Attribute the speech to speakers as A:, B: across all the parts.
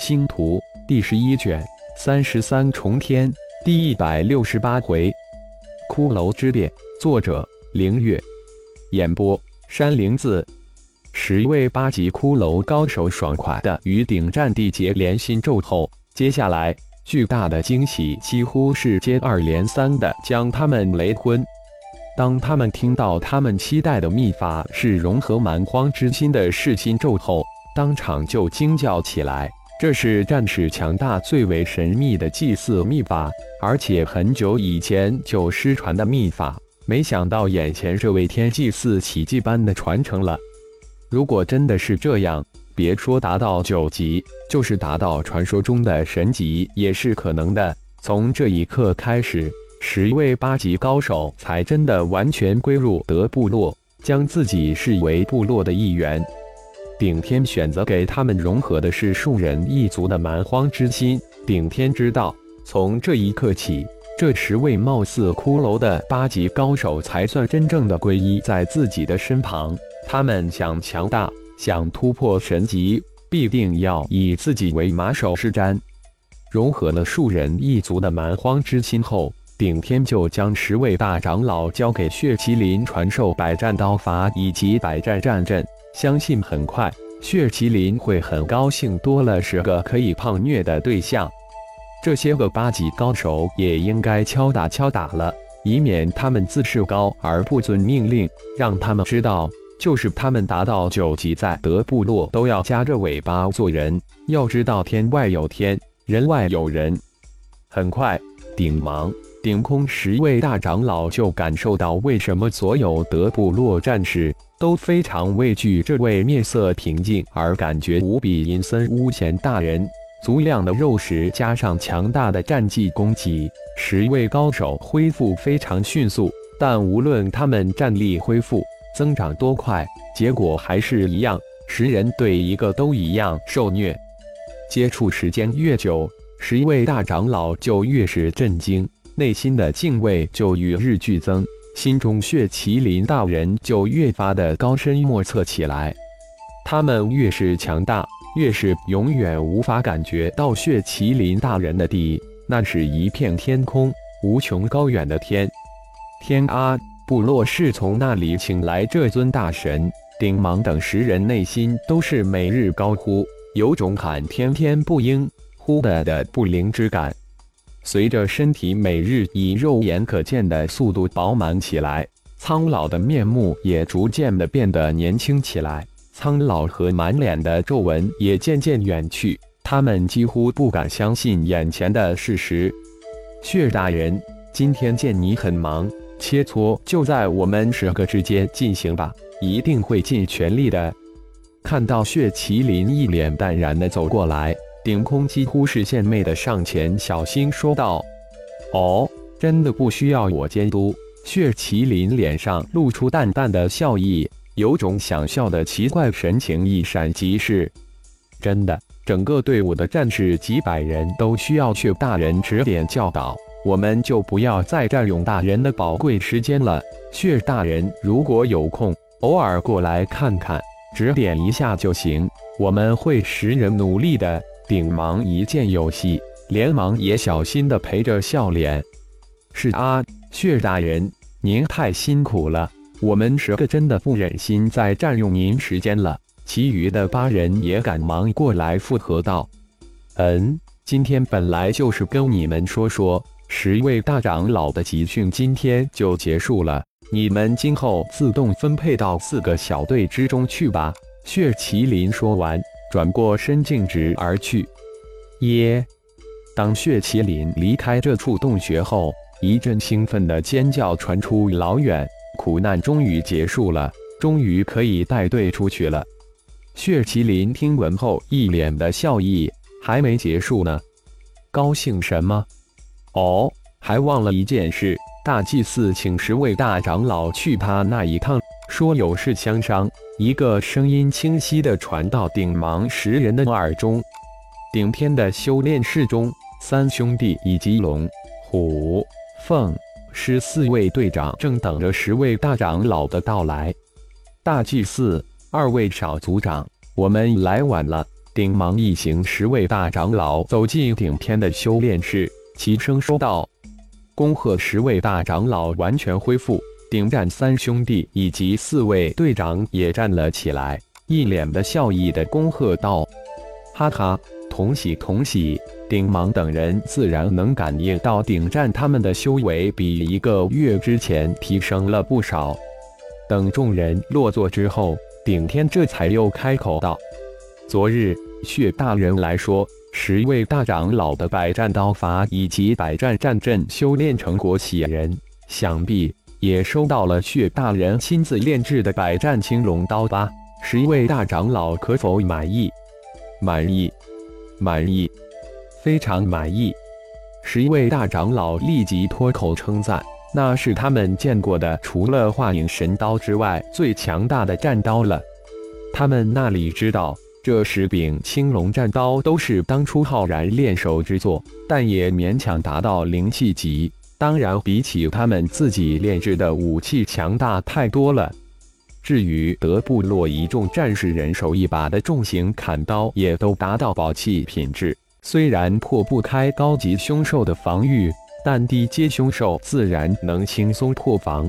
A: 星图第十一卷三十三重天第一百六十八回，骷髅之变。作者：凌月。演播：山灵子。十位八级骷髅高手爽快的与顶战地结连心咒后，接下来巨大的惊喜几乎是接二连三的将他们雷昏。当他们听到他们期待的秘法是融合蛮荒之心的噬心咒后，当场就惊叫起来。这是战士强大最为神秘的祭祀秘法，而且很久以前就失传的秘法。没想到眼前这位天祭祀奇迹般的传承了。如果真的是这样，别说达到九级，就是达到传说中的神级也是可能的。从这一刻开始，十位八级高手才真的完全归入德部落，将自己视为部落的一员。顶天选择给他们融合的是树人一族的蛮荒之心。顶天知道，从这一刻起，这十位貌似骷髅的八级高手才算真正的皈依在自己的身旁。他们想强大，想突破神级，必定要以自己为马首是瞻。融合了树人一族的蛮荒之心后，顶天就将十位大长老交给血麒麟传授百战刀法以及百战战阵。相信很快，血麒麟会很高兴，多了十个可以胖虐的对象。这些个八级高手也应该敲打敲打了，以免他们自视高而不遵命令。让他们知道，就是他们达到九级，在德部落都要夹着尾巴做人。要知道，天外有天，人外有人。很快，顶芒、顶空十位大长老就感受到，为什么所有德部落战士。都非常畏惧这位面色平静而感觉无比阴森巫贤大人。足量的肉食加上强大的战绩攻击，十位高手恢复非常迅速。但无论他们战力恢复增长多快，结果还是一样，十人对一个都一样受虐。接触时间越久，十位大长老就越是震惊，内心的敬畏就与日俱增。心中血麒麟大人就越发的高深莫测起来。他们越是强大，越是永远无法感觉到血麒麟大人的地，那是一片天空，无穷高远的天。天啊！部落是从那里请来这尊大神？顶芒等十人内心都是每日高呼，有种喊天天不应，呼的的不灵之感。随着身体每日以肉眼可见的速度饱满起来，苍老的面目也逐渐的变得年轻起来，苍老和满脸的皱纹也渐渐远去。他们几乎不敢相信眼前的事实。血大人，今天见你很忙，切磋就在我们十个之间进行吧，一定会尽全力的。看到血麒麟一脸淡然的走过来。顶空几乎是献媚的上前，小心说道：“哦，真的不需要我监督。”血麒麟脸上露出淡淡的笑意，有种想笑的奇怪神情一闪即逝。真的，整个队伍的战士几百人都需要血大人指点教导，我们就不要再占用大人的宝贵时间了。血大人如果有空，偶尔过来看看，指点一下就行，我们会十人努力的。顶芒一见有戏，连忙也小心的陪着笑脸。是啊，血大人，您太辛苦了，我们十个真的不忍心再占用您时间了。其余的八人也赶忙过来附和道：“嗯，今天本来就是跟你们说说，十位大长老的集训今天就结束了，你们今后自动分配到四个小队之中去吧。”血麒麟说完。转过身，径直而去。耶！当血麒麟离开这处洞穴后，一阵兴奋的尖叫传出老远。苦难终于结束了，终于可以带队出去了。血麒麟听闻后，一脸的笑意。还没结束呢，高兴什么？哦，还忘了一件事，大祭司请十位大长老去他那一趟，说有事相商。一个声音清晰地传到顶芒十人的耳中。顶天的修炼室中，三兄弟以及龙、虎、凤、狮四位队长正等着十位大长老的到来。大祭司，二位小族长，我们来晚了，顶芒一行十位大长老走进顶天的修炼室，齐声说道：“恭贺十位大长老完全恢复！”顶战三兄弟以及四位队长也站了起来，一脸的笑意的恭贺道：“哈哈，同喜同喜！”顶芒等人自然能感应到顶战他们的修为比一个月之前提升了不少。等众人落座之后，顶天这才又开口道。昨日，血大人来说，十位大长老的百战刀法以及百战战阵修炼成果喜人，想必也收到了血大人亲自炼制的百战青龙刀吧？十位大长老可否满意？满意，满意，非常满意！十位大长老立即脱口称赞：“那是他们见过的除了化影神刀之外最强大的战刀了。”他们那里知道？这十柄青龙战刀都是当初浩然练手之作，但也勉强达到灵气级。当然，比起他们自己炼制的武器强大太多了。至于德部落一众战士人手一把的重型砍刀，也都达到宝器品质。虽然破不开高级凶兽的防御，但低阶凶兽自然能轻松破防。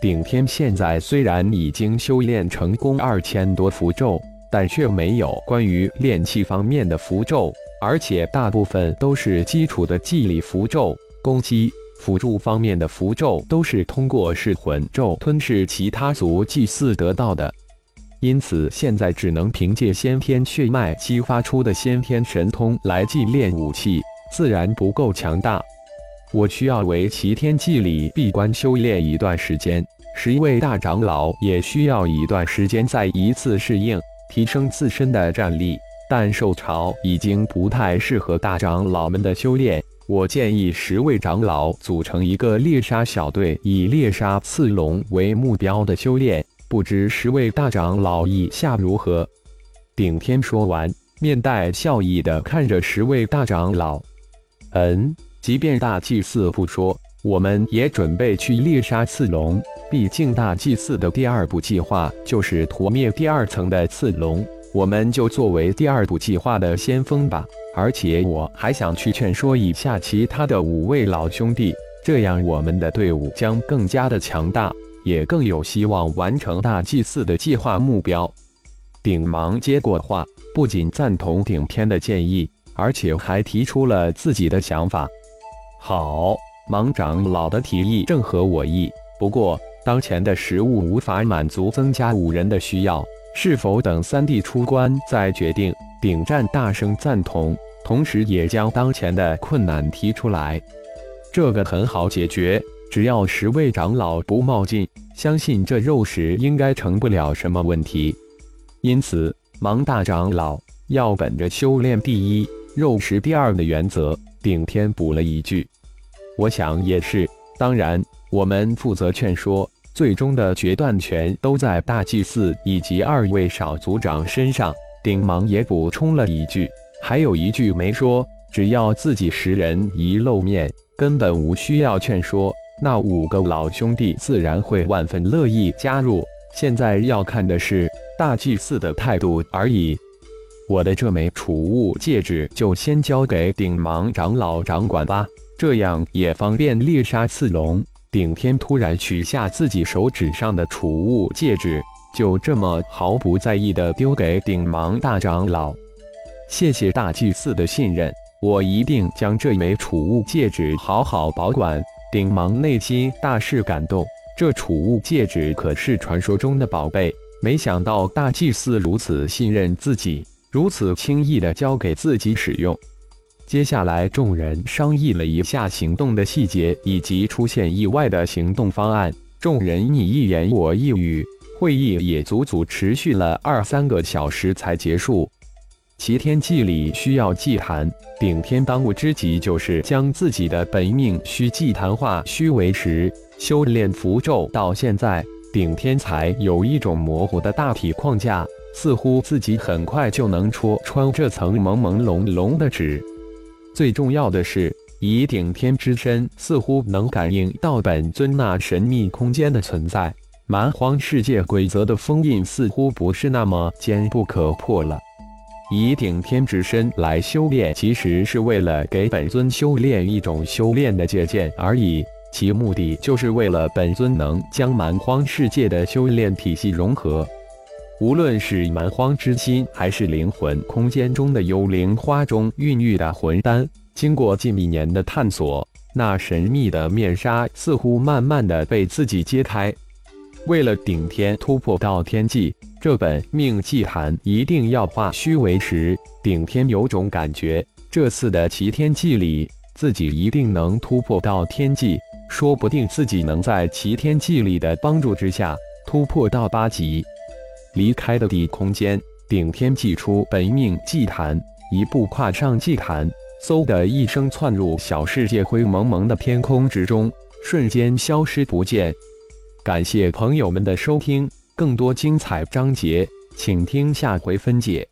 A: 顶天现在虽然已经修炼成功二千多符咒。但却没有关于炼器方面的符咒，而且大部分都是基础的祭礼符咒。攻击辅助方面的符咒都是通过噬魂咒吞噬其他族祭祀得到的，因此现在只能凭借先天血脉激发出的先天神通来祭炼武器，自然不够强大。我需要为齐天祭礼闭关修炼一段时间，十一位大长老也需要一段时间再一次适应。提升自身的战力，但受潮已经不太适合大长老们的修炼。我建议十位长老组成一个猎杀小队，以猎杀刺龙为目标的修炼。不知十位大长老意下如何？顶天说完，面带笑意的看着十位大长老。嗯，即便大祭司不说，我们也准备去猎杀刺龙。毕竟大祭祀的第二步计划就是屠灭第二层的刺龙，我们就作为第二步计划的先锋吧。而且我还想去劝说一下其他的五位老兄弟，这样我们的队伍将更加的强大，也更有希望完成大祭祀的计划目标。顶芒接过话，不仅赞同顶天的建议，而且还提出了自己的想法。好，芒长老的提议正合我意，不过。当前的食物无法满足增加五人的需要，是否等三弟出关再决定？顶战大声赞同，同时也将当前的困难提出来。这个很好解决，只要十位长老不冒进，相信这肉食应该成不了什么问题。因此，芒大长老要本着修炼第一、肉食第二的原则。顶天补了一句：“我想也是。”当然，我们负责劝说，最终的决断权都在大祭司以及二位少族长身上。顶芒也补充了一句，还有一句没说：只要自己十人一露面，根本无需要劝说，那五个老兄弟自然会万分乐意加入。现在要看的是大祭司的态度而已。我的这枚储物戒指就先交给顶芒长老掌管吧。这样也方便猎杀刺龙。顶天突然取下自己手指上的储物戒指，就这么毫不在意地丢给顶芒大长老。谢谢大祭司的信任，我一定将这枚储物戒指好好保管。顶芒内心大是感动，这储物戒指可是传说中的宝贝，没想到大祭司如此信任自己，如此轻易地交给自己使用。接下来，众人商议了一下行动的细节以及出现意外的行动方案。众人你一言我一语，会议也足足持续了二三个小时才结束。齐天祭礼需要祭坛，顶天当务之急就是将自己的本命虚祭坛化虚为实。修炼符咒到现在，顶天才有一种模糊的大体框架，似乎自己很快就能戳穿这层朦朦胧胧的纸。最重要的是，以顶天之身，似乎能感应到本尊那神秘空间的存在。蛮荒世界规则的封印似乎不是那么坚不可破了。以顶天之身来修炼，其实是为了给本尊修炼一种修炼的借鉴而已。其目的就是为了本尊能将蛮荒世界的修炼体系融合。无论是蛮荒之心，还是灵魂空间中的幽灵花中孕育的魂丹，经过近一年的探索，那神秘的面纱似乎慢慢的被自己揭开。为了顶天突破到天际，这本命祭坛一定要化虚为实。顶天有种感觉，这次的齐天祭里，自己一定能突破到天际，说不定自己能在齐天祭里的帮助之下突破到八级。离开的地空间，顶天祭出本命祭坛，一步跨上祭坛，嗖的一声窜入小世界灰蒙蒙的天空之中，瞬间消失不见。感谢朋友们的收听，更多精彩章节，请听下回分解。